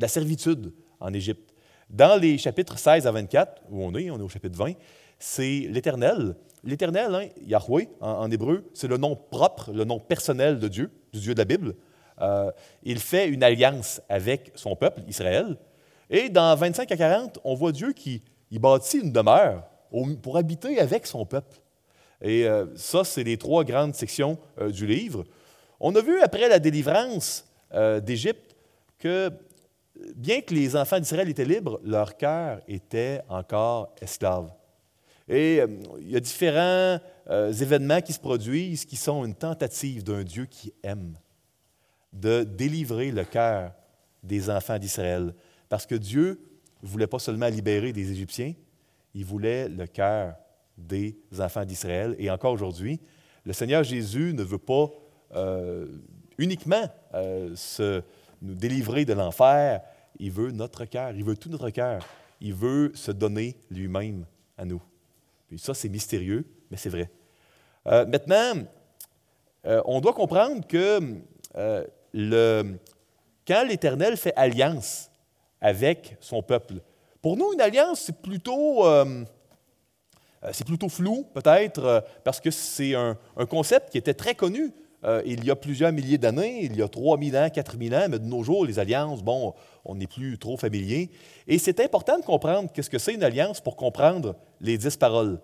de la servitude en Égypte. Dans les chapitres 16 à 24, où on est, on est au chapitre 20, c'est l'Éternel. L'Éternel, hein, Yahweh en, hébreu, c'est le nom propre, le nom personnel de Dieu, du Dieu de la Bible. Euh, il fait une alliance avec son peuple, Israël. Et dans 25 à 40, on voit Dieu qui bâtit une demeure pour habiter avec son peuple. Et euh, ça, c'est les trois grandes sections euh, du livre. On a vu après la délivrance d'Égypte que bien que les enfants d'Israël étaient libres, leur cœur était encore esclave. Et il y a différents événements qui se produisent qui sont une tentative d'un Dieu qui aime de délivrer le cœur des enfants d'Israël. Parce que Dieu ne voulait pas seulement libérer des Égyptiens, il voulait le cœur des enfants d'Israël. Et encore aujourd'hui, le Seigneur Jésus ne veut pas euh, uniquement euh, se, nous délivrer de l'enfer, il veut notre cœur, il veut tout notre cœur. Il veut se donner lui-même à nous. Puis ça, c'est mystérieux, mais c'est vrai. Euh, maintenant, on doit comprendre que le, quand l'Éternel fait alliance avec son peuple, pour nous, une alliance, c'est plutôt, euh, euh, plutôt flou, peut-être, euh, parce que c'est un, concept qui était très connu il y a plusieurs milliers d'années, il y a 3000 ans, 4000 ans, mais de nos jours, les alliances, bon, on n'est plus trop familier. Et c'est important de comprendre qu'est-ce que c'est une alliance pour comprendre les dix paroles.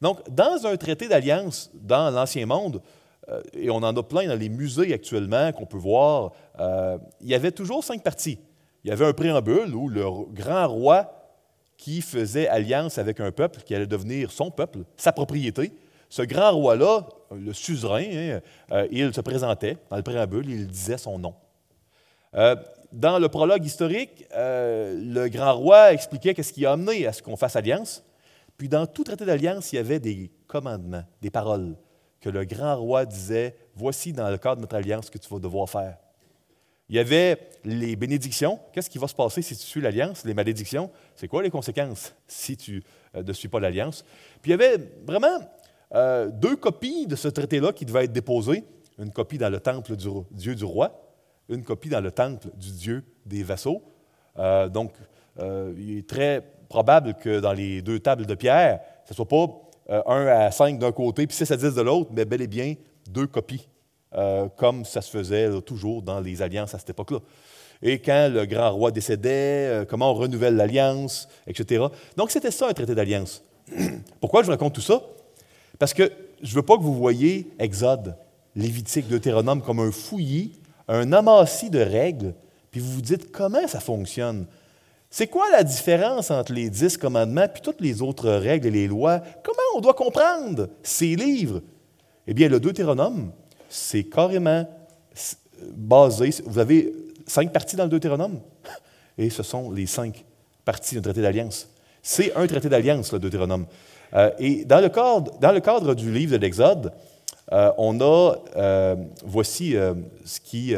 Donc, dans un traité d'alliance dans l'Ancien Monde, euh, et on en a plein dans les musées actuellement qu'on peut voir, euh, il y avait toujours cinq parties. Il y avait un préambule où le grand roi qui faisait alliance avec un peuple qui allait devenir son peuple, sa propriété. Ce grand roi-là, le suzerain, hein, euh, il se présentait dans le préambule, il disait son nom. dans le prologue historique, le grand roi expliquait qu'est-ce qui a amené à ce qu'on fasse alliance. Puis dans tout traité d'alliance, il y avait des commandements, des paroles que le grand roi disait, voici dans le cadre de notre alliance ce que tu vas devoir faire. Il y avait les bénédictions. Qu'est-ce qui va se passer si tu suis l'alliance? Les malédictions, c'est quoi les conséquences si tu euh, ne suis pas l'alliance? Puis il y avait vraiment euh, deux copies de ce traité-là qui devaient être déposées. Une copie dans le temple du Dieu du roi, une copie dans le temple du Dieu des vassaux. Euh, donc, il est très probable que dans les deux tables de pierre, ce ne soit pas euh, un à 5 d'un côté, puis 6 à 10 de l'autre, mais bel et bien deux copies, euh, comme ça se faisait toujours dans les alliances à cette époque-là. Et quand le grand roi décédait, euh, comment on renouvelle l'alliance, etc. Donc c'était ça un traité d'alliance. Pourquoi je vous raconte tout ça? Parce que je ne veux pas que vous voyez Exode, Lévitique, Deutéronome comme un fouillis, un amassis de règles, puis vous vous dites comment ça fonctionne? C'est quoi la différence entre les dix commandements et toutes les autres règles et les lois? Comment on doit comprendre ces livres? Eh bien, le Deutéronome, c'est carrément basé. Vous avez cinq parties dans le Deutéronome, et ce sont les cinq parties d'un traité d'alliance. C'est un traité d'alliance, le Deutéronome. Euh, et dans le, cadre, dans le cadre du livre de l'Exode, euh, on a, euh, voici ce qui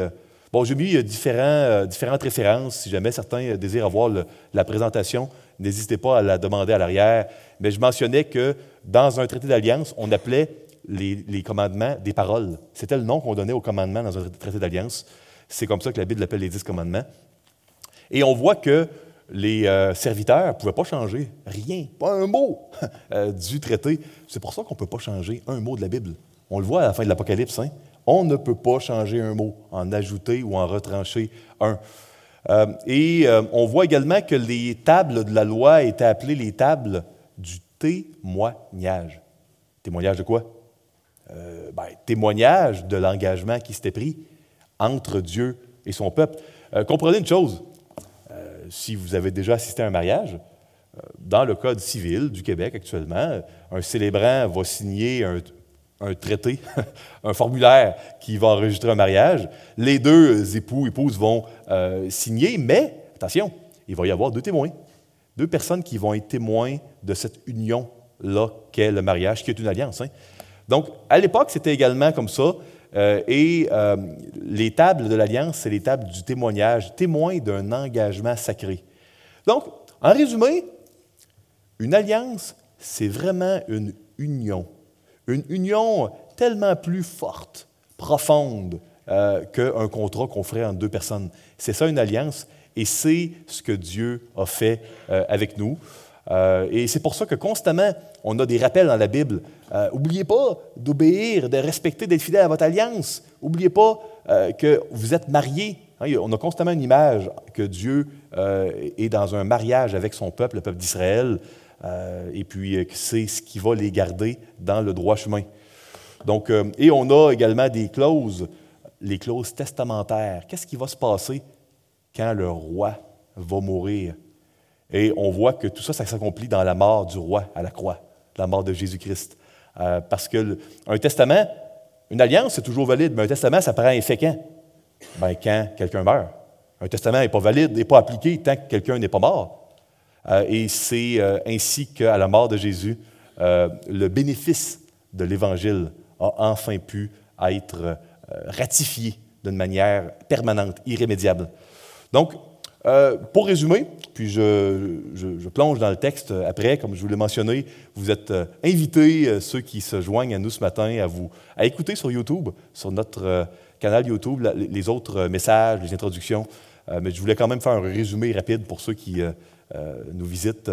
Bon, j'ai mis différentes références. Si jamais certains désirent avoir la présentation, n'hésitez pas à la demander à l'arrière. Mais je mentionnais que dans un traité d'alliance, on appelait les, commandements des paroles. C'était le nom qu'on donnait aux commandements dans un traité d'alliance. C'est comme ça que la Bible appelle les dix commandements. Et on voit que les serviteurs ne pouvaient pas changer rien, pas un mot du traité. C'est pour ça qu'on ne peut pas changer un mot de la Bible. On le voit à la fin de l'Apocalypse. Hein? On ne peut pas changer un mot, en ajouter ou en retrancher un. Euh, et euh, on voit également que les tables de la loi étaient appelées les tables du témoignage. Témoignage de quoi? Euh, ben, témoignage de l'engagement qui s'était pris entre Dieu et son peuple. comprenez une chose, si vous avez déjà assisté à un mariage, dans le Code civil du Québec actuellement, un célébrant va signer un, un traité, un formulaire qui va enregistrer un mariage. Les deux époux, épouses vont euh, signer, mais attention, il va y avoir deux témoins, deux personnes qui vont être témoins de cette union-là qu'est le mariage, qui est une alliance. Hein. Donc, à l'époque, c'était également comme ça. Euh, et euh, les tables de l'alliance, c'est les tables du témoignage, témoin d'un engagement sacré. Donc, en résumé, une alliance, c'est vraiment une union une union tellement plus forte, profonde, euh, qu'un contrat qu'on ferait entre deux personnes. C'est ça une alliance. Et c'est ce que Dieu a fait avec nous. Euh, et c'est pour ça que constamment, on a des rappels dans la Bible. Euh, oubliez pas d'obéir, de respecter, d'être fidèle à votre alliance. Oubliez pas que vous êtes mariés. Hein, on a constamment une image que Dieu est dans un mariage avec son peuple, le peuple d'Israël, et puis que c'est ce qui va les garder dans le droit chemin. Donc, et on a également des clauses, les clauses testamentaires. Qu'est-ce qui va se passer quand le roi va mourir? Et on voit que tout ça, ça s'accomplit dans la mort du roi à la croix, la mort de Jésus-Christ. Euh, parce qu'un testament, une alliance, c'est toujours valide, mais un testament, ça prend effet quand? Quand quelqu'un meurt. Un testament n'est pas valide, n'est pas appliqué tant que quelqu'un n'est pas mort. Euh, et c'est euh, ainsi qu'à la mort de Jésus, le bénéfice de l'Évangile a enfin pu être ratifié d'une manière permanente, irrémédiable. Donc, euh, pour résumer, puis je, plonge dans le texte après, comme je vous l'ai mentionné, vous êtes euh, invités, euh, ceux qui se joignent à nous ce matin, à, écouter sur YouTube, sur notre canal YouTube, les autres messages, les introductions. mais je voulais quand même faire un résumé rapide pour ceux qui nous visitent.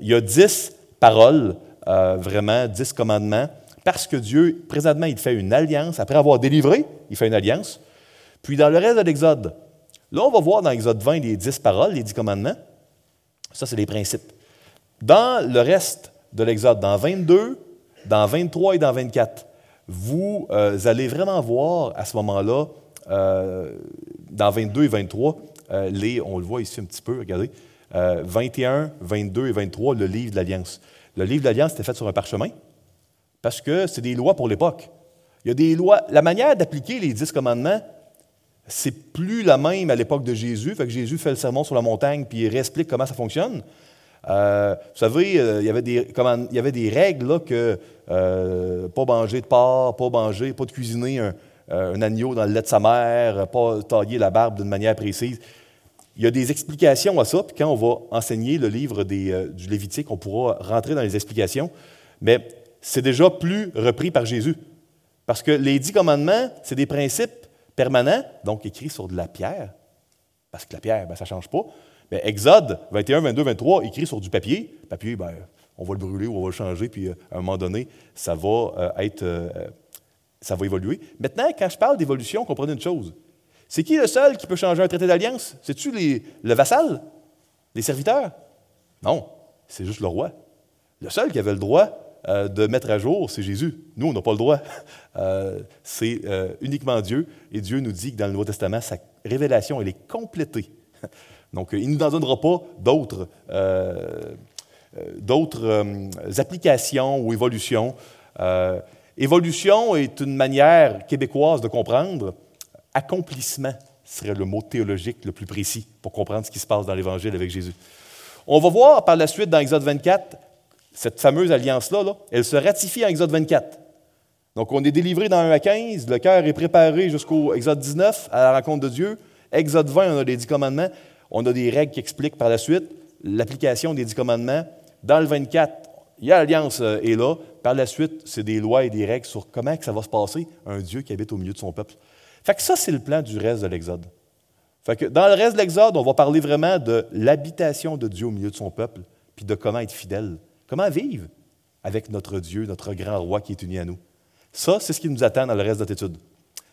il y a dix paroles, vraiment, dix commandements, parce que Dieu, présentement, il fait une alliance. Après avoir délivré, il fait une alliance. Puis dans le reste de l'Exode, Là, on va voir dans Exode 20 les dix paroles, les dix commandements. Ça, c'est les principes. Dans le reste de l'Exode, dans 22, dans 23 et dans 24, vous euh, allez vraiment voir à ce moment-là, euh, dans 22 et 23, euh, on le voit ici un petit peu, regardez, 21, 22 et 23, le livre de l'Alliance. Le livre de l'Alliance était fait sur un parchemin parce que c'est des lois pour l'époque. Il y a des lois. La manière d'appliquer les dix commandements, c'est plus la même à l'époque de Jésus. Fait que Jésus fait le sermon sur la montagne puis il réexplique comment ça fonctionne. Euh, vous savez, euh, il, y avait des, il y avait des règles là, que euh, pas manger de porc, pas manger, pas de cuisiner un, agneau dans le lait de sa mère, pas tailler la barbe d'une manière précise. Il y a des explications à ça, puis quand on va enseigner le livre du Lévitique, on pourra rentrer dans les explications, mais c'est déjà plus repris par Jésus. Parce que les dix commandements, c'est des principes permanent, donc écrit sur de la pierre, parce que la pierre, ben, ça ne change pas. Mais Exode 21, 22, 23, écrit sur du papier. Papier, ben, on va le brûler ou on va le changer, puis euh, à un moment donné, ça va euh, être. Euh, ça va évoluer. Maintenant, quand je parle d'évolution, comprenez une chose. C'est qui le seul qui peut changer un traité d'alliance? C'est-tu le vassal? Les serviteurs? Non, c'est juste le roi. Le seul qui avait le droit euh, de mettre à jour, c'est Jésus. Nous, on n'a pas le droit. Euh, c'est euh, uniquement Dieu. Et Dieu nous dit que dans le Nouveau Testament, sa révélation, elle est complétée. Donc, il ne nous en donnera pas d'autres, d'autres applications ou évolutions. évolution est une manière québécoise de comprendre. Accomplissement serait le mot théologique le plus précis pour comprendre ce qui se passe dans l'Évangile avec Jésus. On va voir par la suite dans Exode 24 cette fameuse alliance-là, elle se ratifie en Exode 24. Donc, on est délivré dans 1 à 15, le cœur est préparé jusqu'au Exode 19, à la rencontre de Dieu. Exode 20, on a les dix commandements. On a des règles qui expliquent par la suite l'application des dix commandements. Dans le 24, il y a l'alliance euh, est là. Par la suite, c'est des lois et des règles sur comment ça va se passer, un Dieu qui habite au milieu de son peuple. Fait que ça, c'est le plan du reste de l'Exode. Fait que dans le reste de l'Exode, on va parler vraiment de l'habitation de Dieu au milieu de son peuple, puis de comment être fidèle. Comment vivre avec notre Dieu, notre grand roi qui est uni à nous? Ça, c'est ce qui nous attend dans le reste de notre étude.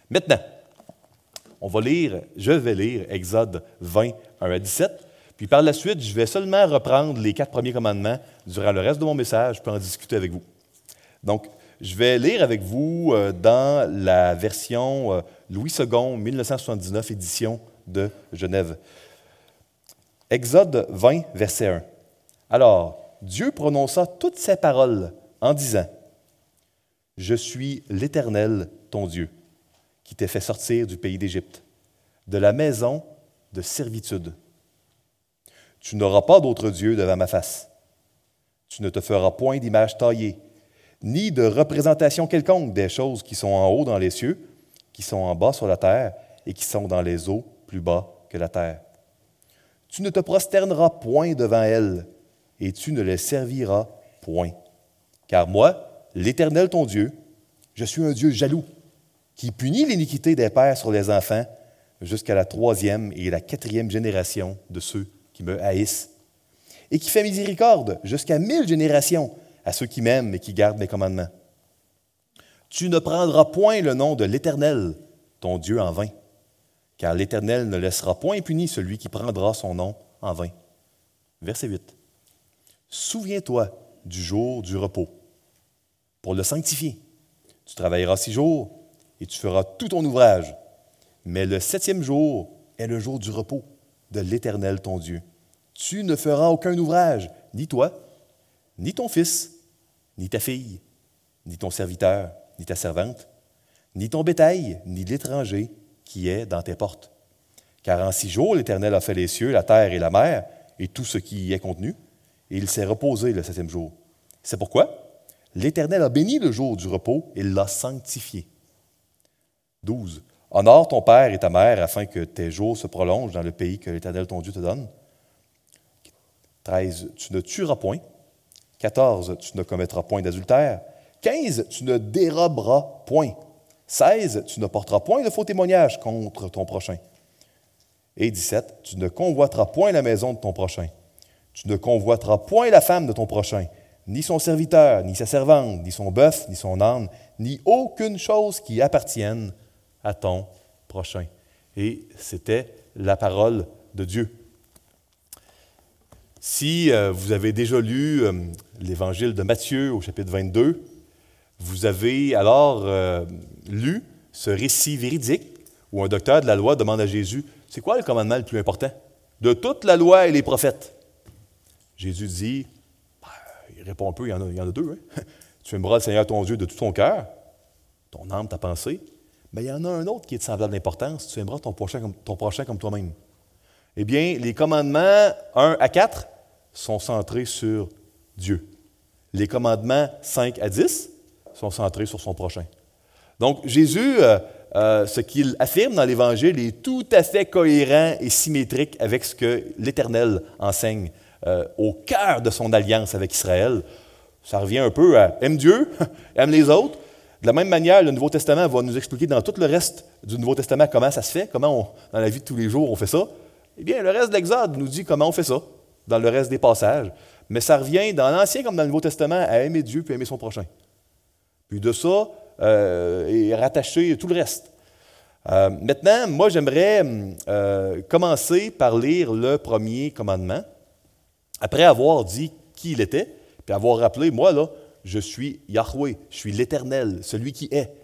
Maintenant, on va lire, je vais lire Exode 20, 1 à 17. Puis par la suite, je vais seulement reprendre les quatre premiers commandements durant le reste de mon message, pour en discuter avec vous. Donc, je vais lire avec vous euh, dans la version euh, Louis II, 1979, édition de Genève. Exode 20, verset 1. Alors, Dieu prononça toutes ces paroles en disant, Je suis l'Éternel, ton Dieu, qui t'ai fait sortir du pays d'Égypte, de la maison de servitude. Tu n'auras pas d'autre Dieu devant ma face. Tu ne te feras point d'image taillée, ni de représentation quelconque des choses qui sont en haut dans les cieux, qui sont en bas sur la terre et qui sont dans les eaux plus bas que la terre. Tu ne te prosterneras point devant elles et tu ne les serviras point. Car moi, l'Éternel ton Dieu, je suis un Dieu jaloux, qui punit l'iniquité des pères sur les enfants jusqu'à la troisième et la quatrième génération de ceux qui me haïssent, et qui fait miséricorde jusqu'à mille générations à ceux qui m'aiment et qui gardent mes commandements. Tu ne prendras point le nom de l'Éternel, ton Dieu, en vain, car l'Éternel ne laissera point impuni celui qui prendra son nom en vain. Verset 8. Souviens-toi du jour du repos pour le sanctifier. Tu travailleras six jours et tu feras tout ton ouvrage. Mais le septième jour est le jour du repos de l'Éternel ton Dieu. Tu ne feras aucun ouvrage, ni toi, ni ton fils, ni ta fille, ni ton serviteur, ni ta servante, ni ton bétail, ni l'étranger qui est dans tes portes. Car en six jours, l'Éternel a fait les cieux, la terre et la mer, et tout ce qui y est contenu, et il s'est reposé le septième jour. C'est pourquoi l'Éternel a béni le jour du repos et l'a sanctifié. 12. Honore ton père et ta mère afin que tes jours se prolongent dans le pays que l'Éternel ton Dieu te donne. 13. Tu ne tueras point. 14. Tu ne commettras point d'adultère. 15. Tu ne déroberas point. 16. Tu ne porteras point de faux témoignages contre ton prochain. Et 17. Tu ne convoiteras point la maison de ton prochain. Tu ne convoiteras point la femme de ton prochain, ni son serviteur, ni sa servante, ni son bœuf, ni son âne, ni aucune chose qui appartienne à ton prochain. Et c'était la parole de Dieu. Si euh, vous avez déjà lu euh, l'évangile de Matthieu au chapitre 22, vous avez alors euh, lu ce récit véridique où un docteur de la loi demande à Jésus, c'est quoi le commandement le plus important? De toute la loi et les prophètes? Jésus dit, ben, il répond un peu, il y en a, il y en a deux. Hein? Tu aimeras le Seigneur ton Dieu de tout ton cœur, ton âme, ta pensée, mais il y en a un autre qui est de semblable d'importance. Tu aimeras ton prochain comme, ton prochain comme toi-même. Eh bien, les commandements 1 à 4 sont centrés sur Dieu. Les commandements 5 à 10 sont centrés sur son prochain. Donc, Jésus, euh, euh, ce qu'il affirme dans l'Évangile est tout à fait cohérent et symétrique avec ce que l'Éternel enseigne euh, au cœur de son alliance avec Israël. Ça revient un peu à aime Dieu, aime les autres, de la même manière, le Nouveau Testament va nous expliquer dans tout le reste du Nouveau Testament comment ça se fait, comment dans la vie de tous les jours on fait ça. Eh bien, le reste de l'Exode nous dit comment on fait ça, dans le reste des passages. Mais ça revient dans l'Ancien comme dans le Nouveau Testament à aimer Dieu puis aimer son prochain. Puis de ça, euh, est rattaché tout le reste. Euh, maintenant, moi, j'aimerais euh, commencer par lire le premier commandement, après avoir dit qui il était, puis avoir rappelé, moi, là, je suis Yahweh, je suis l'Éternel, celui qui est.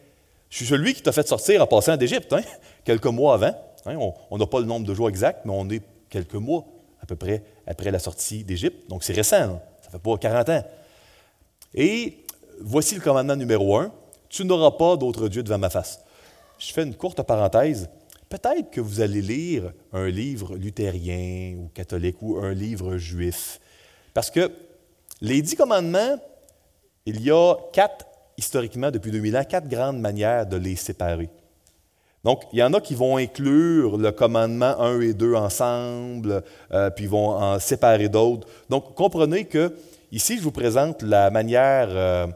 Je suis celui qui t'a fait sortir en passant d'Égypte, hein, quelques mois avant. Hein, on n'a pas le nombre de jours exact, mais on est quelques mois à peu près après la sortie d'Égypte. Donc c'est récent, hein. ça fait pas 40 ans. Et voici le commandement numéro un tu n'auras pas d'autre Dieu devant ma face. Je fais une courte parenthèse. Peut-être que vous allez lire un livre luthérien ou catholique ou un livre juif. Parce que les dix commandements il y a quatre, historiquement, depuis 2000 ans, quatre grandes manières de les séparer. Donc, il y en a qui vont inclure le commandement 1 et 2 ensemble, euh, puis vont en séparer d'autres. Donc, comprenez que ici, je vous présente la manière euh,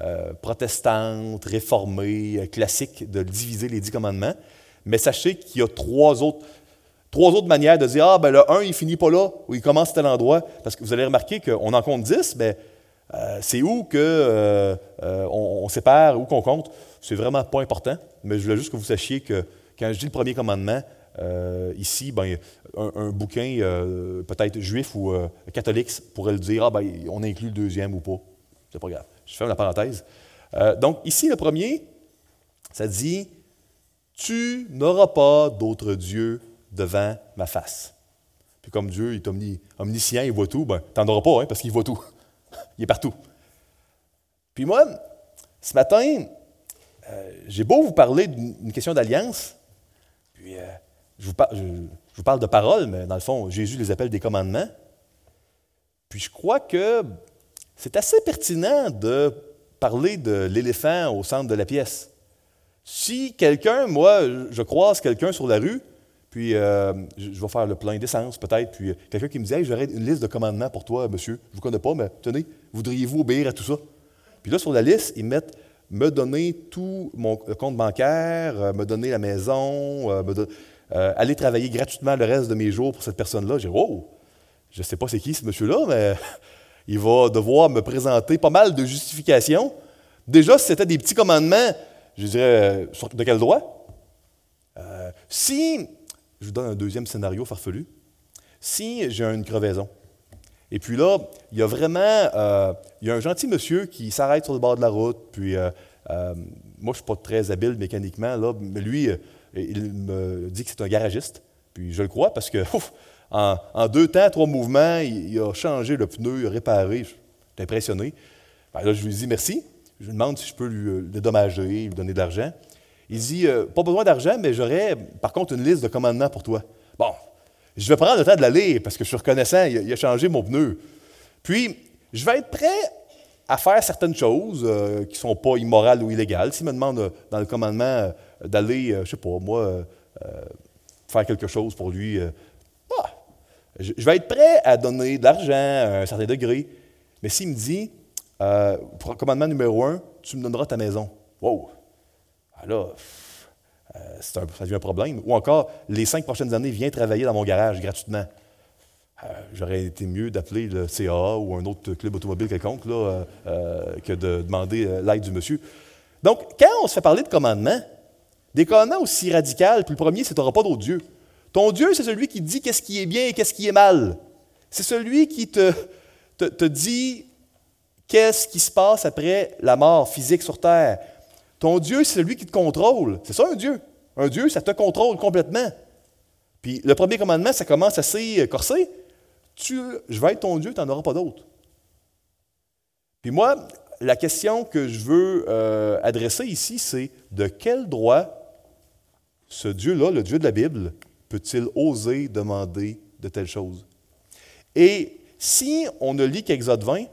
euh, protestante, réformée, classique de diviser les dix commandements. Mais sachez qu'il y a trois autres, trois autres manières de dire Ah, ben le 1, il finit pas là, ou il commence à tel endroit. Parce que vous allez remarquer qu'on en compte 10, mais euh, c'est où qu'on euh, euh, on, sépare, où qu'on compte. C'est vraiment pas important, mais je voulais juste que vous sachiez que quand je dis le premier commandement, ici, ben, un, bouquin peut-être juif ou catholique pourrait le dire, ah, ben, on inclut le deuxième ou pas. C'est pas grave. Je ferme la parenthèse. donc, ici, le premier, ça dit Tu n'auras pas d'autre Dieu devant ma face. Puis comme Dieu est omniscient, il voit tout, ben, tu n'en auras pas, hein, parce qu'il voit tout. Il est partout. Puis moi, ce matin, euh, j'ai beau vous parler d'une question d'alliance, puis euh, je, vous parle de paroles, mais dans le fond, Jésus les appelle des commandements. Puis je crois que c'est assez pertinent de parler de l'éléphant au centre de la pièce. Si quelqu'un, moi, je croise quelqu'un sur la rue, puis euh, je vais faire le plein d'essence peut-être. Puis euh, quelqu'un qui me dit hey, J'aurais une liste de commandements pour toi, monsieur. Je ne vous connais pas, mais tenez, voudriez-vous obéir à tout ça? Puis là, sur la liste, ils mettent me donner tout mon compte bancaire, euh, me donner la maison. aller travailler gratuitement le reste de mes jours pour cette personne-là. J'ai dit, oh, je ne sais pas c'est qui ce monsieur-là, mais il va devoir me présenter pas mal de justifications. Déjà, si c'était des petits commandements, je dirais, euh, de quel droit? Euh, si, je vous donne un deuxième scénario farfelu, si j'ai une crevaison, et puis là, il y a vraiment, euh, il y a un gentil monsieur qui s'arrête sur le bord de la route, puis moi, je ne suis pas très habile mécaniquement, là, mais lui, il me dit que c'est un garagiste, puis je le crois parce que, en, deux temps, trois mouvements, il, a changé le pneu, il a réparé, je suis impressionné. Ben là, je lui dis merci. Je lui demande si je peux lui, euh, dédommager, lui donner de l'argent. Il dit euh, Pas besoin d'argent, mais j'aurais par contre une liste de commandements pour toi. Bon, je vais prendre le temps de la lire parce que je suis reconnaissant, il a, changé mon pneu. Puis, je vais être prêt à faire certaines choses euh, qui ne sont pas immorales ou illégales. S'il me demande dans le commandement d'aller, je ne sais pas, moi, faire quelque chose pour lui, bah, je, je vais être prêt à donner de l'argent à un certain degré. Mais s'il me dit euh, commandement numéro un, tu me donneras ta maison. Wow! Ah là, euh, ça devient un problème. Ou encore, les cinq prochaines années, viens travailler dans mon garage gratuitement. Euh, j'aurais été mieux d'appeler le CAA ou un autre club automobile quelconque là, que de demander l'aide du monsieur. Donc, quand on se fait parler de commandement, des commandements aussi radicaux, puis le premier, c'est tu n'auras pas d'autre Dieu. Ton Dieu, c'est celui qui dit qu'est-ce qui est bien et qu'est-ce qui est mal. C'est celui qui te dit Qu'est-ce qui se passe après la mort physique sur terre? Ton Dieu, c'est celui qui te contrôle. C'est ça un Dieu. Un Dieu, ça te contrôle complètement. Puis le premier commandement, ça commence assez euh, corsé. Tu, je vais être ton Dieu, tu n'en auras pas d'autre. Puis moi, la question que je veux euh, adresser ici, c'est de quel droit ce Dieu-là, le Dieu de la Bible, peut-il oser demander de telles choses? Et si on ne lit qu'Exode 20,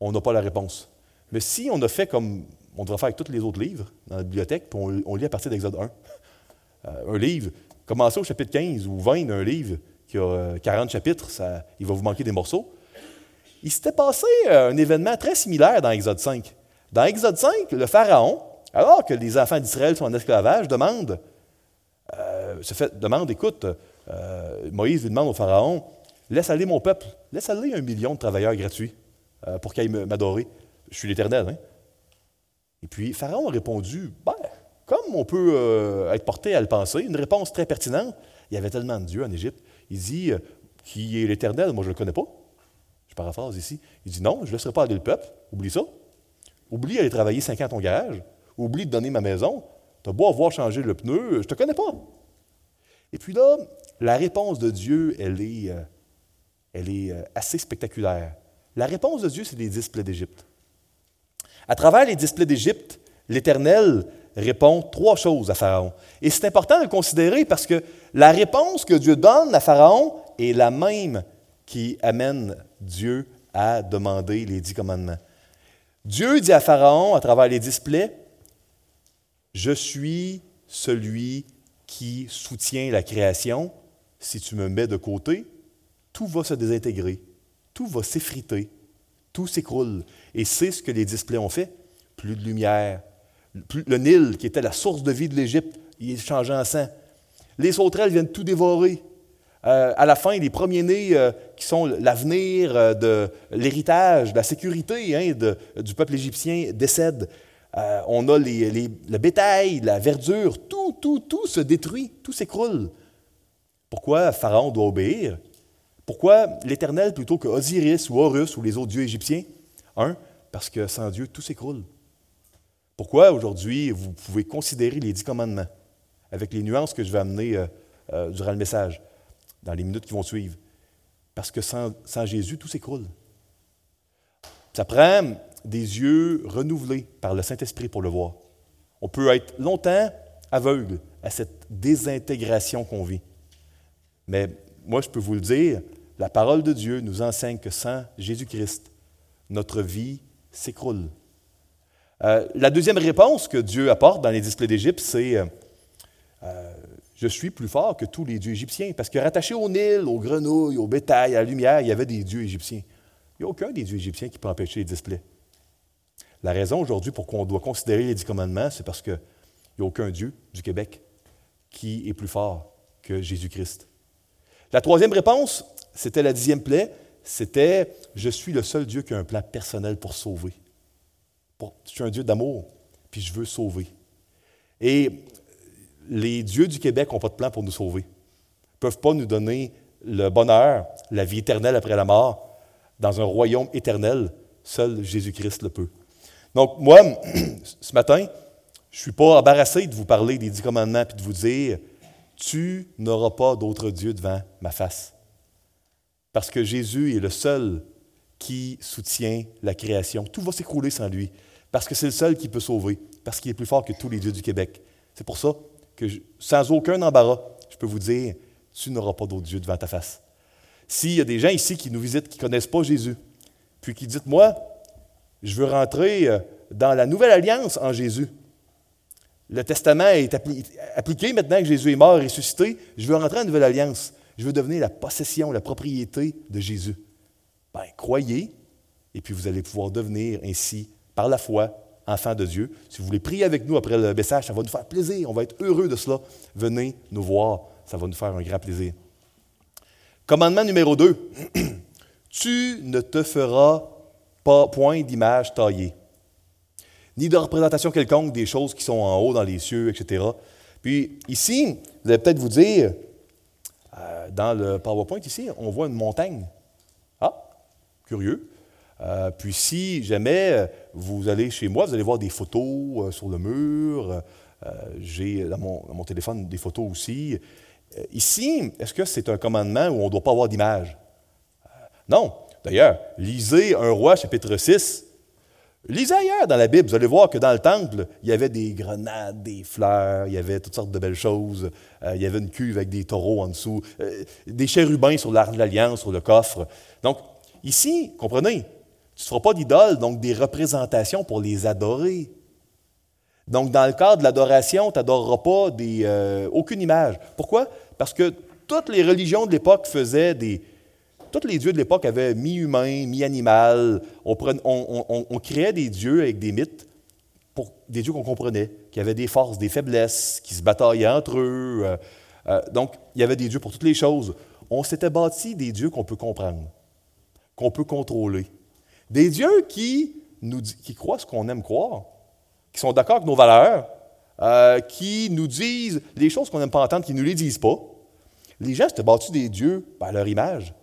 on n'a pas la réponse. Mais si on a fait comme on devrait faire avec tous les autres livres dans la bibliothèque, puis on, lit à partir d'Exode 1, euh, un livre, commencez au chapitre 15 ou 20 d'un livre qui a 40 euh, chapitres, il va vous manquer des morceaux. Il s'était passé euh, un événement très similaire dans Exode 5. Dans Exode 5, le Pharaon, alors que les enfants d'Israël sont en esclavage, demande, demande écoute, Moïse lui demande au Pharaon, laisse aller mon peuple, laisse aller un million de travailleurs gratuits. Euh, pour qu'il m'adorer. Je suis l'Éternel. Hein? Et puis, Pharaon a répondu, ben, comme on peut euh, être porté à le penser, une réponse très pertinente. Il y avait tellement de dieux en Égypte. Il dit, euh, qui est l'Éternel? Moi, je ne le connais pas. Je paraphrase ici. Il dit, non, je ne laisserai pas aller le peuple. Oublie ça. Oublie d'aller travailler cinq ans à ton garage. Oublie de donner ma maison. Tu as beau avoir changé le pneu, je ne te connais pas. Et puis là, la réponse de Dieu, elle est assez spectaculaire. La réponse de Dieu, c'est les dix plaies d'Égypte. À travers les dix plaies d'Égypte, l'Éternel répond trois choses à Pharaon. Et c'est important de le considérer parce que la réponse que Dieu donne à Pharaon est la même qui amène Dieu à demander les dix commandements. Dieu dit à Pharaon, à travers les dix plaies, Je suis celui qui soutient la création. Si tu me mets de côté, tout va se désintégrer tout va s'effriter, tout s'écroule. Et c'est ce que les displays ont fait. Plus de lumière. le Nil, qui était la source de vie de l'Égypte, il est changé en sang. Les sauterelles viennent tout dévorer. Euh, à la fin, les premiers-nés euh, qui sont l'avenir euh, de l'héritage, de la sécurité hein, du peuple égyptien décèdent. on a le bétail, la verdure, tout, tout, tout se détruit, tout s'écroule. Pourquoi Pharaon doit obéir? Pourquoi l'Éternel plutôt que Osiris ou Horus ou les autres dieux égyptiens? Un, parce que sans Dieu, tout s'écroule. Pourquoi aujourd'hui vous pouvez considérer les dix commandements? Avec les nuances que je vais amener euh, euh, durant le message, dans les minutes qui vont suivre? Parce que sans, sans Jésus, tout s'écroule. Ça prend des yeux renouvelés par le Saint-Esprit pour le voir. On peut être longtemps aveugle à cette désintégration qu'on vit. Mais moi, je peux vous le dire, la parole de Dieu nous enseigne que sans Jésus-Christ, notre vie s'écroule. Euh, la deuxième réponse que Dieu apporte dans les displays d'Égypte, c'est euh, euh, Je suis plus fort que tous les dieux égyptiens. Parce que rattaché au Nil, aux grenouilles, au bétail, à la lumière, il y avait des dieux égyptiens. Il n'y a aucun des dieux égyptiens qui peut empêcher les displays. La raison aujourd'hui pour qu'on doit considérer les dix commandements, c'est parce qu'il n'y a aucun dieu du Québec qui est plus fort que Jésus-Christ. La troisième réponse, c'était la dixième plaie, c'était Je suis le seul Dieu qui a un plan personnel pour sauver. je suis un Dieu d'amour, puis je veux sauver. Et les dieux du Québec n'ont pas de plan pour nous sauver. Ils ne peuvent pas nous donner le bonheur, la vie éternelle après la mort, dans un royaume éternel. Seul Jésus-Christ le peut. Donc, moi, ce matin, je ne suis pas embarrassé de vous parler des dix commandements et de vous dire Tu n'auras pas d'autre Dieu devant ma face. Parce que Jésus est le seul qui soutient la création. Tout va s'écrouler sans lui. Parce que c'est le seul qui peut sauver. Parce qu'il est plus fort que tous les dieux du Québec. C'est pour ça que, sans aucun embarras, je peux vous dire Tu n'auras pas d'autre Dieu devant ta face. S'il y a des gens ici qui nous visitent, qui ne connaissent pas Jésus, puis qui disent Moi, je veux rentrer euh, dans la nouvelle alliance en Jésus. Le testament est appliqué maintenant que Jésus est mort et ressuscité. Je veux rentrer en nouvelle alliance. Je veux devenir la possession, la propriété de Jésus. Ben, croyez, et puis vous allez pouvoir devenir ainsi, par la foi, enfant de Dieu. Si vous voulez prier avec nous après le message, ça va nous faire plaisir. On va être heureux de cela. Venez nous voir. Ça va nous faire un grand plaisir. Commandement numéro 2. tu ne te feras pas point d'image taillée ni de représentation quelconque des choses qui sont en haut dans les cieux, etc. Puis ici, vous allez peut-être vous dire, dans le PowerPoint ici, on voit une montagne. Ah, curieux. Euh, puis si jamais euh, vous allez chez moi, vous allez voir des photos sur le mur. J'ai dans mon, téléphone des photos aussi. ici, est-ce que c'est un commandement où on ne doit pas avoir d'image? non. D'ailleurs, lisez un roi chapitre 6, Lisez ailleurs dans la Bible, vous allez voir que dans le temple, il y avait des grenades, des fleurs, il y avait toutes sortes de belles choses. Euh, il y avait une cuve avec des taureaux en dessous, euh, des chérubins sur l'arche de l'Alliance, sur le coffre. Donc, ici, comprenez, tu ne feras pas d'idoles, donc des représentations pour les adorer. Donc, dans le cadre de l'adoration, tu n'adoreras pas des, euh, aucune image. Pourquoi? Parce que toutes les religions de l'époque faisaient des, tous les dieux de l'époque avaient mi-humain, mi-animal. On, créait des dieux avec des mythes, pour des dieux qu'on comprenait, qui avaient des forces, des faiblesses, qui se bataillaient entre eux. Euh, euh, donc, il y avait des dieux pour toutes les choses. On s'était bâti des dieux qu'on peut comprendre, qu'on peut contrôler. Des dieux qui, nous, qui croient ce qu'on aime croire, qui sont d'accord avec nos valeurs, euh, qui nous disent les choses qu'on n'aime pas entendre, qui ne nous les disent pas. Les gens s'étaient bâtis des dieux par leur image.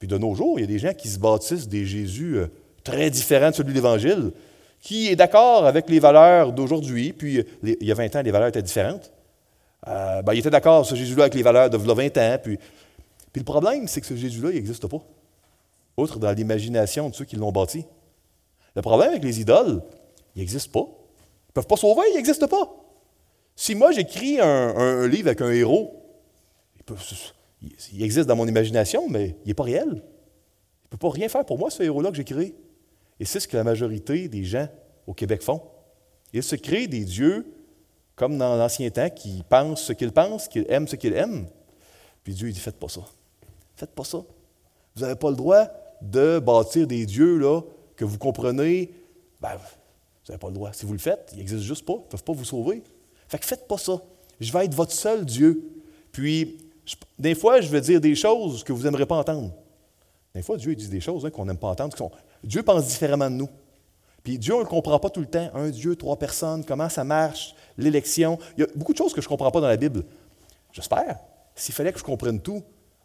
Puis de nos jours, il y a des gens qui se bâtissent des Jésus euh, très différents de celui de l'Évangile, qui est d'accord avec les valeurs d'aujourd'hui, puis il y a 20 ans, les valeurs étaient différentes. Euh, ben, il était d'accord, ce Jésus-là, avec les valeurs de 20 ans. Puis, puis le problème, c'est que ce Jésus-là, il n'existe pas. Outre dans l'imagination de ceux qui l'ont bâti. Le problème avec les idoles, il n'existe pas. Ils ne peuvent pas sauver, il n'existe pas. Si moi j'écris un, livre avec un héros, il peut, il existe dans mon imagination, mais il n'est pas réel. Il ne peut pas rien faire pour moi, ce héros-là que j'ai créé. Et c'est ce que la majorité des gens au Québec font. Ils se créent des dieux, comme dans l'ancien temps, qui pensent ce qu'ils pensent, qui aiment ce qu'ils aiment. Puis Dieu, il dit Faites pas ça. Faites pas ça. Vous n'avez pas le droit de bâtir des dieux là, que vous comprenez. Ben, vous n'avez pas le droit. Si vous le faites, ils n'existent juste pas. Ils ne peuvent pas vous sauver. Fait que faites pas ça. Je vais être votre seul Dieu. Puis, des fois, je vais dire des choses que vous n'aimerez pas entendre. Des fois, Dieu dit des choses hein, qu'on n'aime pas entendre. Dieu pense différemment de nous. Puis Dieu, on ne le comprend pas tout le temps. Un Dieu, trois personnes, comment ça marche, l'élection. Il y a beaucoup de choses que je ne comprends pas dans la Bible. J'espère. S'il fallait que je comprenne tout,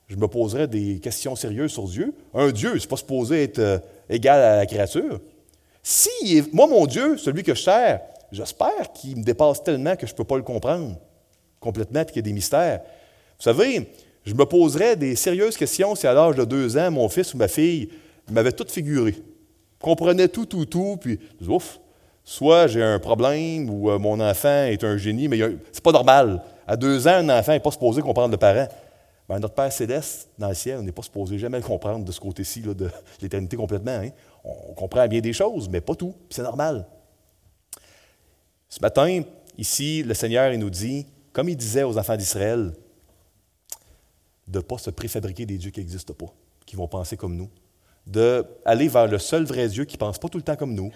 je me poserais des questions sérieuses sur Dieu. Un Dieu, ce n'est pas supposé être euh, égal à la créature. Si, moi, mon Dieu, celui que je sers, j'espère qu'il me dépasse tellement que je ne peux pas le comprendre complètement et qu'il y a des mystères. Vous savez, je me poserais des sérieuses questions si à l'âge de deux ans, mon fils ou ma fille m'avait tout figuré, comprenait tout, tout, tout, puis ouf, soit j'ai un problème ou euh, mon enfant est un génie, mais c'est pas normal. À deux ans, un enfant n'est pas supposé comprendre le parent. Ben, notre Père céleste, dans le ciel, on n'est pas supposé jamais le comprendre de ce côté-ci de l'éternité complètement. Hein. On comprend bien des choses, mais pas tout. C'est normal. Ce matin, ici, le Seigneur nous dit, comme il disait aux enfants d'Israël, de ne pas se préfabriquer des dieux qui n'existent pas, qui vont penser comme nous, d'aller vers le seul vrai Dieu qui ne pense pas tout le temps comme nous,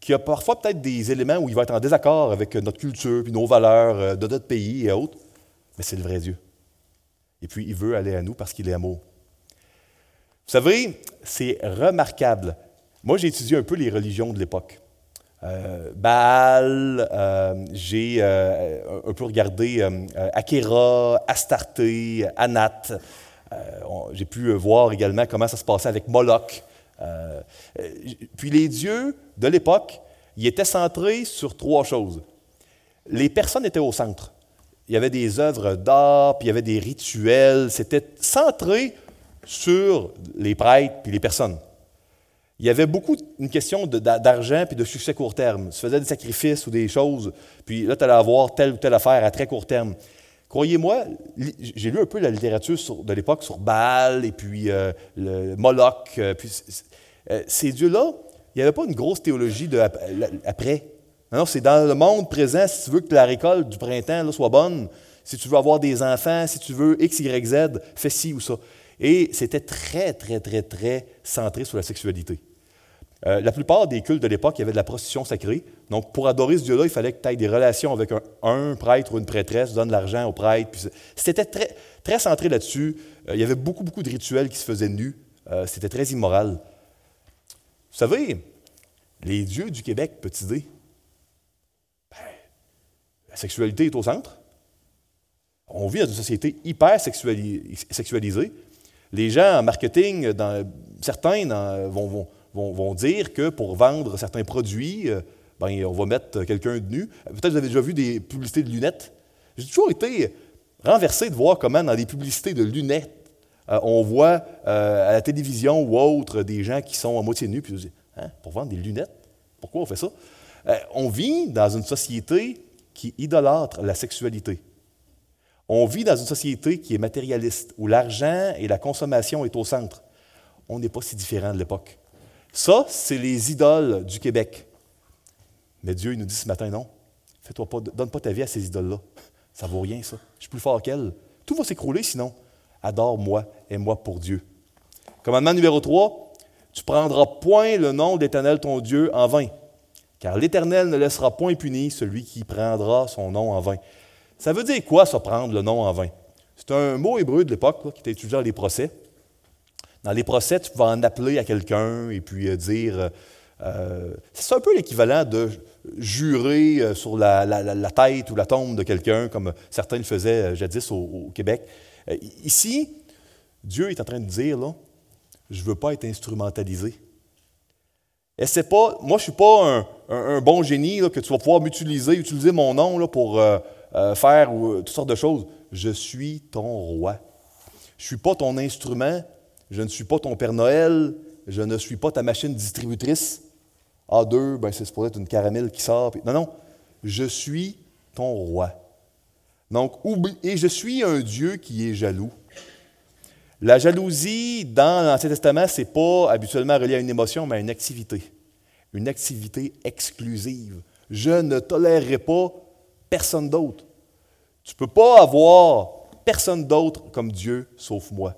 qui a parfois peut-être des éléments où il va être en désaccord avec notre culture, puis nos valeurs euh, de notre pays et autres. mais c'est le vrai Dieu. Et puis, il veut aller à nous parce qu'il est amour. Vous savez, c'est remarquable. Moi, j'ai étudié un peu les religions de l'époque. Euh, Baal, euh, j'ai euh, un peu regardé Akira, Astarté, Anat. j'ai pu voir également comment ça se passait avec Moloch. puis les dieux de l'époque, ils étaient centrés sur trois choses. Les personnes étaient au centre. Il y avait des œuvres d'art, puis il y avait des rituels. C'était centré sur les prêtres puis les personnes il y avait beaucoup une question d'argent puis de succès court terme. Tu faisais des sacrifices ou des choses, puis là, tu allais avoir telle ou telle affaire à très court terme. Croyez-moi, j'ai lu un peu la littérature de l'époque sur Baal et puis euh, le Moloch. Euh, puis, euh, ces dieux-là, il n'y avait pas une grosse théologie de après. Non, c'est dans le monde présent, si tu veux que la récolte du printemps soit bonne, si tu veux avoir des enfants, si tu veux X, Y, Z, fais ci ou ça. Et c'était très, très, très, très centré sur la sexualité. Euh, la plupart des cultes de l'époque, il y avait de la prostitution sacrée. Donc, pour adorer ce Dieu-là, il fallait que tu aies des relations avec un, prêtre ou une prêtresse, donne de l'argent au prêtre. C'était très, centré là-dessus. Euh, il y avait beaucoup, beaucoup de rituels qui se faisaient nus. Euh, c'était très immoral. Vous savez, les dieux du Québec, petite idée, ben, la sexualité est au centre. On vit dans une société hyper sexualisée. Les gens en marketing, dans, certains vont, dire que pour vendre certains produits, euh, ben, on va mettre quelqu'un de nu. Peut-être vous avez déjà vu des publicités de lunettes. J'ai toujours été renversé de voir comment dans des publicités de lunettes, euh, on voit euh, à la télévision ou autre des gens qui sont à moitié nus, puis je dis, hein, pour vendre des lunettes, pourquoi on fait ça? on vit dans une société qui idolâtre la sexualité. On vit dans une société qui est matérialiste, où l'argent et la consommation est au centre. On n'est pas si différent de l'époque. Ça, c'est les idoles du Québec. Mais Dieu, il nous dit ce matin, non, fais-toi pas, donne pas ta vie à ces idoles-là. Ça vaut rien, ça. Je suis plus fort qu'elle. Tout va s'écrouler sinon. Adore-moi, et moi pour Dieu. Commandement numéro 3, tu prendras point le nom d'Éternel ton Dieu en vain, car l'Éternel ne laissera point puni celui qui prendra son nom en vain. Ça veut dire quoi, ça, prendre le nom en vain? C'est un mot hébreu de l'époque qui était utilisé dans les procès. Dans les procès, tu pouvais en appeler à quelqu'un et puis euh, dire. Euh, euh, c'est un peu l'équivalent de jurer sur la, tête ou la tombe de quelqu'un, comme certains le faisaient jadis au, Québec. ici, Dieu est en train de dire je ne veux pas être instrumentalisé. Et c'est pas, moi, je ne suis pas un, bon génie que tu vas pouvoir m'utiliser, utiliser mon nom là, pour faire toutes sortes de choses. Je suis ton roi. Je ne suis pas ton instrument, je ne suis pas ton Père Noël, je ne suis pas ta machine distributrice. A2, ben c'est pour être une caramel qui sort. Non, non, je suis ton roi. Donc, et je suis un Dieu qui est jaloux. La jalousie, dans l'Ancien Testament, ce n'est pas habituellement relié à une émotion, mais à une activité. Une activité exclusive. Je ne tolérerai pas personne d'autre. Tu ne peux pas avoir personne d'autre comme Dieu sauf moi.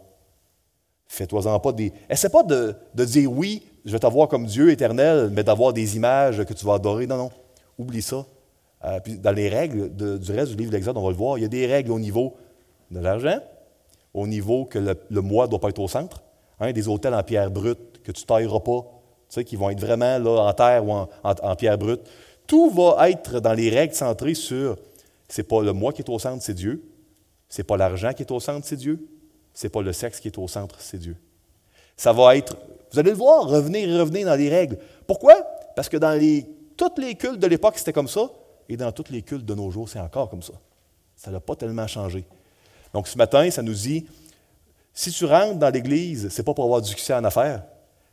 Fais-toi-en pas des. Essaie pas de, dire oui, je vais t'avoir comme Dieu éternel, mais d'avoir des images que tu vas adorer. Non, non. Oublie ça. Euh, puis dans les règles du reste du livre de l'Exode, on va le voir, il y a des règles au niveau de l'argent, au niveau que le, mois ne doit pas être au centre, hein, des hôtels en pierre brute que tu ne tailleras pas, qui vont être vraiment là, en terre ou en, pierre brute. Tout va être dans les règles centrées sur c'est pas le moi qui est au centre, c'est Dieu. C'est pas l'argent qui est au centre, c'est Dieu n'est pas le sexe qui est au centre, c'est Dieu. Ça va être, vous allez le voir, revenir et revenir dans les règles. Pourquoi? Parce que dans les, tous les cultes de l'époque, c'était comme ça, et dans tous les cultes de nos jours, c'est encore comme ça. Ça n'a pas tellement changé. Donc ce matin, ça nous dit, si tu rentres dans l'Église, ce n'est pas pour avoir du succès en affaires,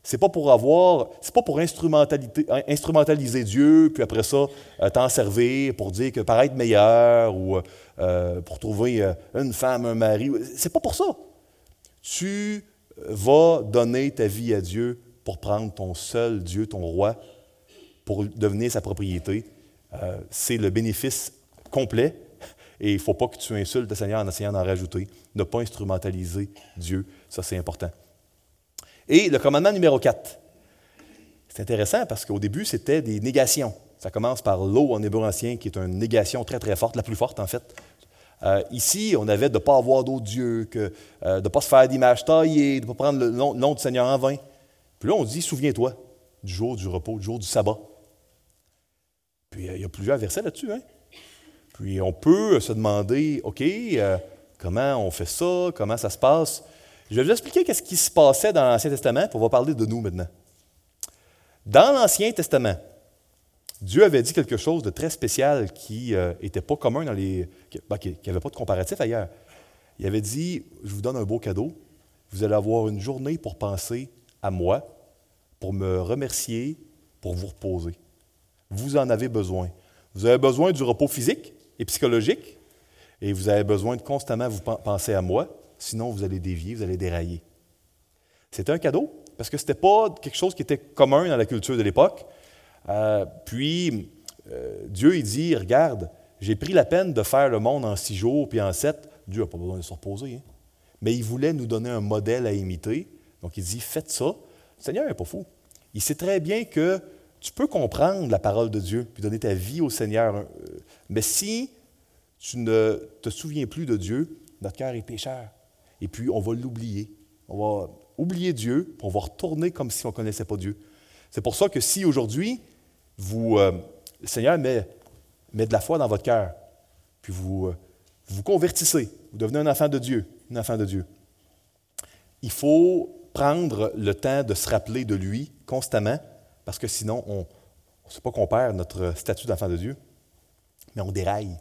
c'est pas pour avoir, c'est pas pour instrumentaliser Dieu, puis après ça, euh, t'en servir pour dire que paraître meilleur ou euh, pour trouver euh, une femme, un mari. C'est pas pour ça tu vas donner ta vie à Dieu pour prendre ton seul Dieu, ton roi, pour devenir sa propriété. Euh, c'est le bénéfice complet et il ne faut pas que tu insultes le Seigneur en essayant d'en rajouter. Ne pas instrumentaliser Dieu, ça c'est important. Et le commandement numéro 4. C'est intéressant parce qu'au début, c'était des négations. Ça commence par l'eau en hébreu ancien, qui est une négation très très forte, la plus forte en fait. Euh, ici, on avait de ne pas avoir d'autres dieux, que, euh, de ne pas se faire d'image taillée, de ne pas prendre le nom, du Seigneur en vain. Puis là, on dit, souviens-toi du jour du repos, du jour du sabbat. Puis il y a plusieurs versets là-dessus. Hein? Puis on peut se demander, OK, comment on fait ça, comment ça se passe? Je vais vous expliquer qu'est-ce qui se passait dans l'Ancien Testament, puis on va parler de nous maintenant. Dans l'Ancien Testament, Dieu avait dit quelque chose de très spécial qui n'était euh, pas commun dans les. Ben, qui n'avait pas de comparatif ailleurs. Il avait dit Je vous donne un beau cadeau. Vous allez avoir une journée pour penser à moi, pour me remercier, pour vous reposer. Vous en avez besoin. Vous avez besoin du repos physique et psychologique, et vous avez besoin de constamment vous penser à moi, sinon vous allez dévier, vous allez dérailler. C'était un cadeau, parce que ce n'était pas quelque chose qui était commun dans la culture de l'époque. Euh, puis, euh, Dieu, il dit, regarde, j'ai pris la peine de faire le monde en six jours, puis en sept. Dieu n'a pas besoin de se reposer. Hein. Mais il voulait nous donner un modèle à imiter. Donc, il dit, faites ça. Le Seigneur n'est pas fou. Il sait très bien que tu peux comprendre la parole de Dieu, puis donner ta vie au Seigneur. Euh, mais si tu ne te souviens plus de Dieu, notre cœur est pécheur. Et puis, on va l'oublier. On va oublier Dieu, puis on va retourner comme si on ne connaissait pas Dieu. C'est pour ça que si aujourd'hui, vous, euh, le Seigneur met, de la foi dans votre cœur, puis vous, euh, vous convertissez, vous devenez un enfant de Dieu, un enfant de Dieu. Il faut prendre le temps de se rappeler de lui constamment, parce que sinon, on ne sait pas qu'on perd notre statut d'enfant de Dieu, mais on déraille,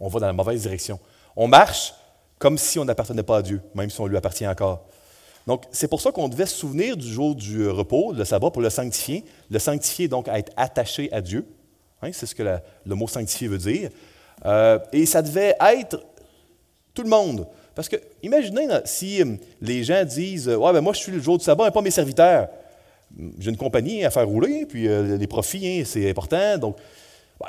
on va dans la mauvaise direction. On marche comme si on n'appartenait pas à Dieu, même si on lui appartient encore. Donc, c'est pour ça qu'on devait se souvenir du jour du repos, le sabbat, pour le sanctifier. Le sanctifier, donc, à être attaché à Dieu. Hein, c'est ce que le mot sanctifier veut dire. Euh, et ça devait être tout le monde. Parce que, imaginez si euh, les gens disent Ouais, ben moi, je suis le jour du sabbat, et pas mes serviteurs. J'ai une compagnie à faire rouler, puis euh, les profits, hein, c'est important. Donc, ben,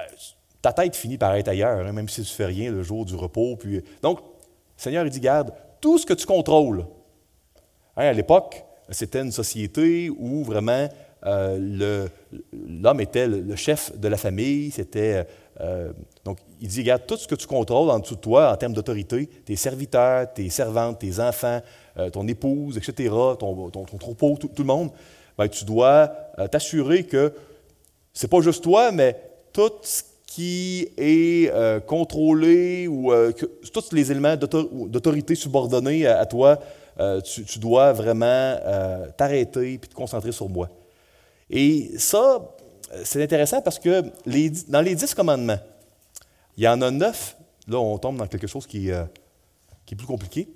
ta tête finit par être ailleurs, hein, même si tu ne fais rien le jour du repos. Puis, donc, Seigneur, il dit Garde, tout ce que tu contrôles, Hein, à l'époque, c'était une société où vraiment euh, l'homme était le, chef de la famille. C'était euh, donc il dit regarde tout ce que tu contrôles en dessous de toi en termes d'autorité, tes serviteurs, tes servantes, tes enfants, euh, ton épouse, etc., ton, troupeau, tout, le monde. Ben, tu dois t'assurer que c'est pas juste toi, mais tout ce qui est contrôlé ou tous les éléments d'autorité subordonnés à toi euh, tu, dois vraiment euh, t'arrêter et te concentrer sur moi. Et ça, c'est intéressant parce que dans les dix commandements, il y en a neuf. Là, on tombe dans quelque chose qui, euh, qui est plus compliqué.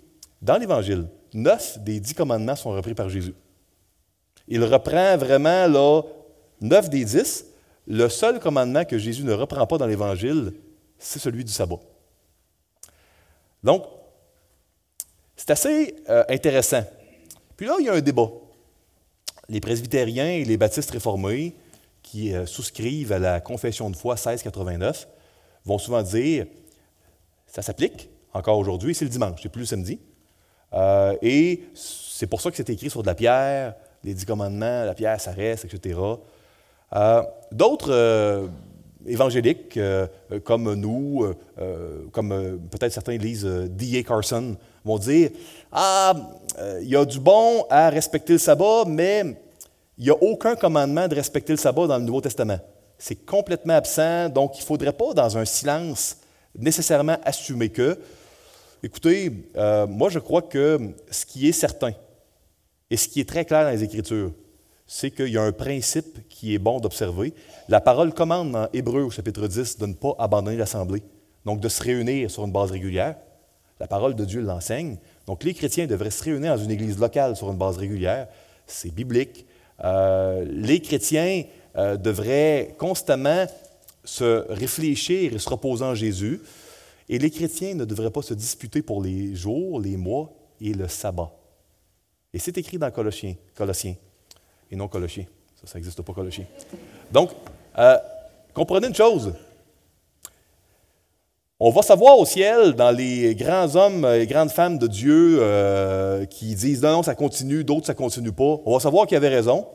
Dans l'Évangile, neuf des dix commandements sont repris par Jésus. Il reprend vraiment là, neuf des dix. Le seul commandement que Jésus ne reprend pas dans l'Évangile, c'est celui du sabbat. Donc, c'est assez euh, intéressant. Puis là, il y a un débat. Les presbytériens et les baptistes réformés qui euh, souscrivent à la confession de foi 1689 vont souvent dire ça s'applique encore aujourd'hui, c'est le dimanche, c'est plus le samedi. Euh, et c'est pour ça que c'est écrit sur de la pierre, les dix commandements, la pierre, ça reste, etc. D'autres évangéliques, comme nous, comme peut-être certains lisent D.A. Carson, vont dire Ah, euh, il y a du bon à respecter le sabbat, mais il n'y a aucun commandement de respecter le sabbat dans le Nouveau Testament. C'est complètement absent, donc il ne faudrait pas, dans un silence, nécessairement assumer que. Écoutez, euh, moi je crois que ce qui est certain et ce qui est très clair dans les Écritures, c'est qu'il y a un principe qui est bon d'observer. La parole commande dans Hébreu au chapitre 10 de ne pas abandonner l'assemblée, donc de se réunir sur une base régulière. La parole de Dieu l'enseigne. Donc, les chrétiens devraient se réunir dans une église locale sur une base régulière. C'est biblique. Euh, les chrétiens euh, devraient constamment se réfléchir et se reposer en Jésus. Et les chrétiens ne devraient pas se disputer pour les jours, les mois et le sabbat. Et c'est écrit dans Colossiens, Colossiens et non Colossiens. Ça, ça n'existe pas, Colossiens. Donc, euh, comprenez une chose. On va savoir au ciel, dans les grands hommes et grandes femmes de Dieu euh, qui disent non, non, ça continue, d'autres, ça continue pas. On va savoir qui avait raison.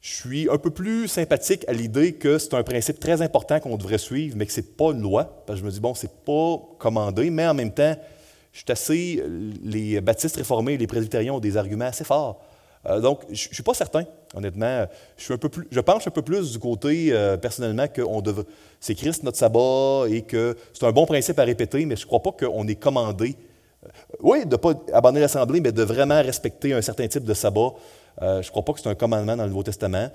je suis un peu plus sympathique à l'idée que c'est un principe très important qu'on devrait suivre, mais que ce n'est pas une loi. Parce que je me dis, bon, c'est pas commandé, mais en même temps, je suis assez. Les baptistes réformés et les presbytériens ont des arguments assez forts. Euh, donc, je ne suis pas certain, honnêtement. Je, suis un peu plus, penche un peu plus du côté, euh, personnellement, que c'est Christ notre sabbat et que c'est un bon principe à répéter, mais je ne crois pas qu'on est commandé, euh, oui, de ne pas abandonner l'Assemblée, mais de vraiment respecter un certain type de sabbat. je ne crois pas que c'est un commandement dans le Nouveau Testament,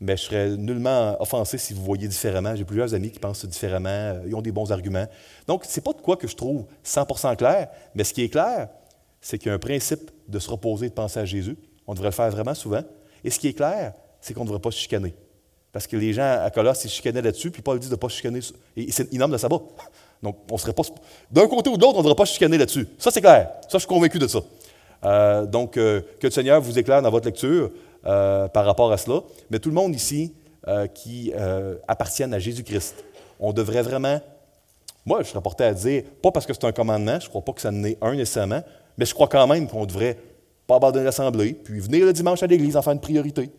mais je serais nullement offensé si vous voyez différemment. J'ai plusieurs amis qui pensent différemment, ils ont des bons arguments. Donc, ce n'est pas de quoi que je trouve 100% clair, mais ce qui est clair, c'est qu'il y a un principe de se reposer et de penser à Jésus. On devrait le faire vraiment souvent. Et ce qui est clair, c'est qu'on ne devrait pas se chicaner. Parce que les gens à Colosse, ils chicanaient là-dessus, puis Paul dit de ne pas se chicaner. Et c'est nomme le sabbat. Donc, on serait pas. D'un côté ou de l'autre, on ne devrait pas se chicaner là-dessus. Ça, c'est clair. Ça, je suis convaincu de ça. Euh, donc, euh, que le Seigneur vous éclaire dans votre lecture euh, par rapport à cela. Mais tout le monde ici qui appartiennent à Jésus-Christ, on devrait vraiment. Moi, je serais porté à dire, pas parce que c'est un commandement, je ne crois pas que ça en est un nécessairement, mais je crois quand même qu'on devrait abandonner l'Assemblée, puis venir le dimanche à l'Église en faire une priorité.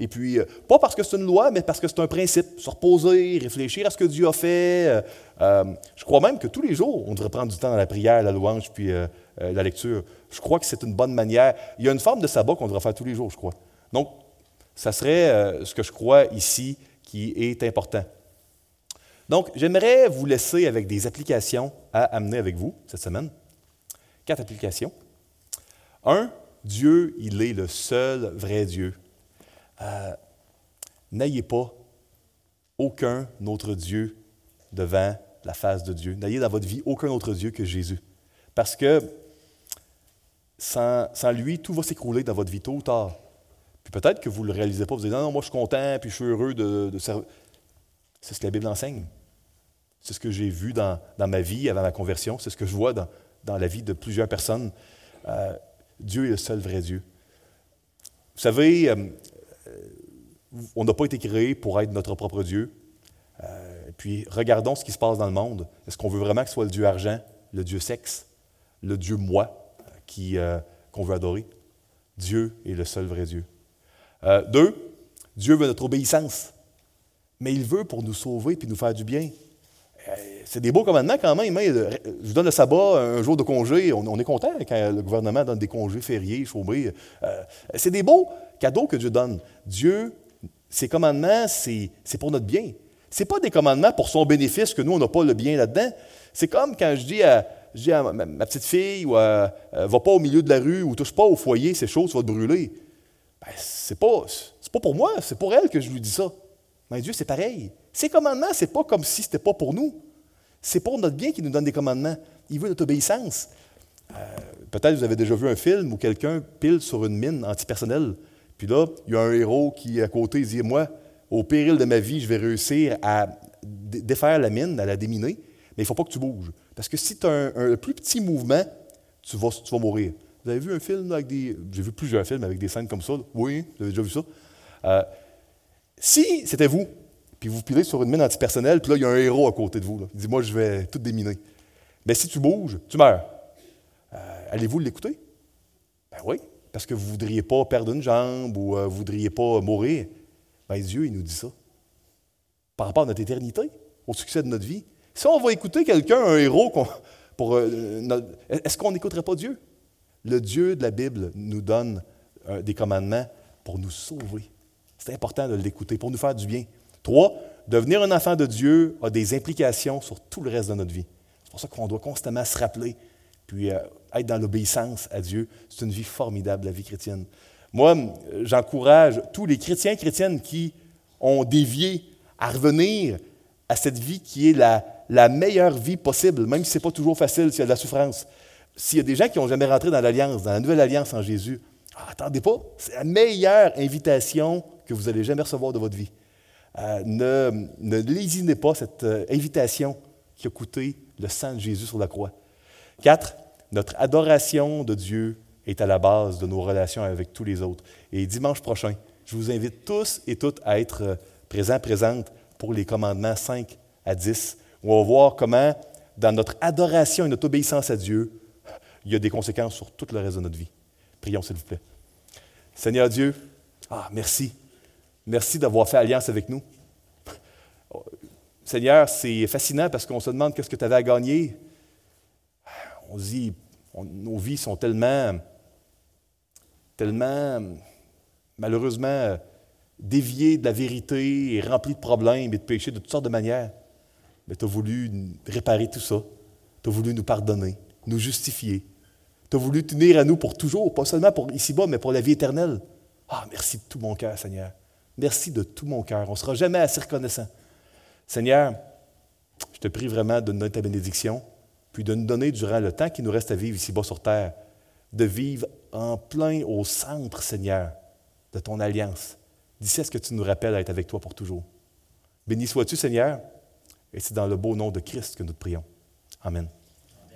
Et puis, euh, pas parce que c'est une loi, mais parce que c'est un principe. Se reposer, réfléchir à ce que Dieu a fait. Euh, euh, je crois même que tous les jours, on devrait prendre du temps dans la prière, la louange, puis la lecture. Je crois que c'est une bonne manière. Il y a une forme de sabbat qu'on devrait faire tous les jours, je crois. Donc, ça serait ce que je crois ici qui est important. Donc, j'aimerais vous laisser avec des applications à amener avec vous cette semaine. Quatre applications. Un, Dieu, il est le seul vrai Dieu. Euh, n'ayez pas aucun autre Dieu devant la face de Dieu. N'ayez dans votre vie aucun autre Dieu que Jésus. Parce que sans, lui, tout va s'écrouler dans votre vie tôt ou tard. Puis peut-être que vous ne le réalisez pas. Vous dites, non, moi je suis content, puis je suis heureux de, servir. C'est ce que la Bible enseigne. C'est ce que j'ai vu dans, ma vie avant ma conversion. C'est ce que je vois dans, dans la vie de plusieurs personnes. Euh, Dieu est le seul vrai Dieu. Vous savez, euh, on n'a pas été créé pour être notre propre Dieu. Euh, puis regardons ce qui se passe dans le monde. Est-ce qu'on veut vraiment que ce soit le Dieu argent, le Dieu sexe, le Dieu moi euh, qu'on veut adorer? Dieu est le seul vrai Dieu. deux, Dieu veut notre obéissance, mais il veut pour nous sauver puis nous faire du bien. Euh, c'est des beaux commandements quand même. Hein. Je vous donne le sabbat, un jour de congé. On, est content quand le gouvernement donne des congés fériés, chômés. Euh, c'est des beaux cadeaux que Dieu donne. Dieu, ses commandements, c'est pour notre bien. Ce pas des commandements pour son bénéfice que nous, on n'a pas le bien là-dedans. C'est comme quand je dis à, ma, petite fille, euh, va pas au milieu de la rue ou touche pas au foyer, c'est chaud, tu vas te brûler. Ben, c'est pas, pas pour moi, c'est pour elle que je lui dis ça. Mais Dieu, c'est pareil. Ces commandements, ce n'est pas comme si ce n'était pas pour nous. C'est pour notre bien qu'il nous donne des commandements. Il veut notre obéissance. Euh, peut-être vous avez déjà vu un film où quelqu'un pile sur une mine antipersonnelle. Puis là, il y a un héros qui, à côté, dit Moi, au péril de ma vie, je vais réussir à défaire la mine, à la déminer, mais il ne faut pas que tu bouges. Parce que si tu as un, plus petit mouvement, tu vas, tu vas mourir. Vous avez vu un film avec des. J'ai vu plusieurs films avec des scènes comme ça. Oui, vous avez déjà vu ça. Euh, si c'était vous, puis vous pilez sur une mine antipersonnelle, puis là, il y a un héros à côté de vous. Il dit Moi, je vais tout déminer. Mais si tu bouges, tu meurs. Euh, allez-vous l'écouter? Ben oui, parce que vous ne voudriez pas perdre une jambe ou euh, vous ne voudriez pas mourir. Ben Dieu, il nous dit ça. Par rapport à notre éternité, au succès de notre vie. Si on va écouter quelqu'un, un héros, pour, euh, est-ce qu'on n'écouterait pas Dieu? Le Dieu de la Bible nous donne des commandements pour nous sauver. C'est important de l'écouter, pour nous faire du bien. Trois, devenir un enfant de Dieu a des implications sur tout le reste de notre vie. C'est pour ça qu'on doit constamment se rappeler, puis euh, être dans l'obéissance à Dieu. C'est une vie formidable, la vie chrétienne. Moi, j'encourage tous les chrétiens et chrétiennes qui ont dévié à revenir à cette vie qui est la, meilleure vie possible, même si ce n'est pas toujours facile, s'il y a de la souffrance. S'il y a des gens qui n'ont jamais rentré dans l'alliance, dans la nouvelle alliance en Jésus, attendez pas, c'est la meilleure invitation que vous allez jamais recevoir de votre vie. Euh, ne, ne lésinez pas cette euh, invitation qui a coûté le sang de Jésus sur la croix. Quatre, notre adoration de Dieu est à la base de nos relations avec tous les autres. Et dimanche prochain, je vous invite tous et toutes à être euh, présents, présentes pour les commandements 5 à 10, où on va voir comment, dans notre adoration et notre obéissance à Dieu, il y a des conséquences sur tout le reste de notre vie. Prions, s'il vous plaît. Seigneur Dieu, ah, merci Merci d'avoir fait alliance avec nous. Seigneur, c'est fascinant parce qu'on se demande qu'est-ce que tu avais à gagner. On se dit, nos vies sont tellement, tellement, malheureusement, déviées de la vérité et remplies de problèmes et de péchés de toutes sortes de manières. Mais tu as voulu réparer tout ça. Tu as voulu nous pardonner, nous justifier. Tu as voulu tenir à nous pour toujours, pas seulement pour ici-bas, mais pour la vie éternelle. Ah, merci de tout mon cœur, Seigneur. Merci de tout mon cœur. On ne sera jamais assez reconnaissant. Seigneur, je te prie vraiment de nous donner ta bénédiction, puis de nous donner durant le temps qui nous reste à vivre ici-bas sur terre, de vivre en plein au centre, Seigneur, de ton alliance. D'ici à ce que tu nous rappelles à être avec toi pour toujours. Béni sois-tu, Seigneur, et c'est dans le beau nom de Christ que nous te prions. Amen.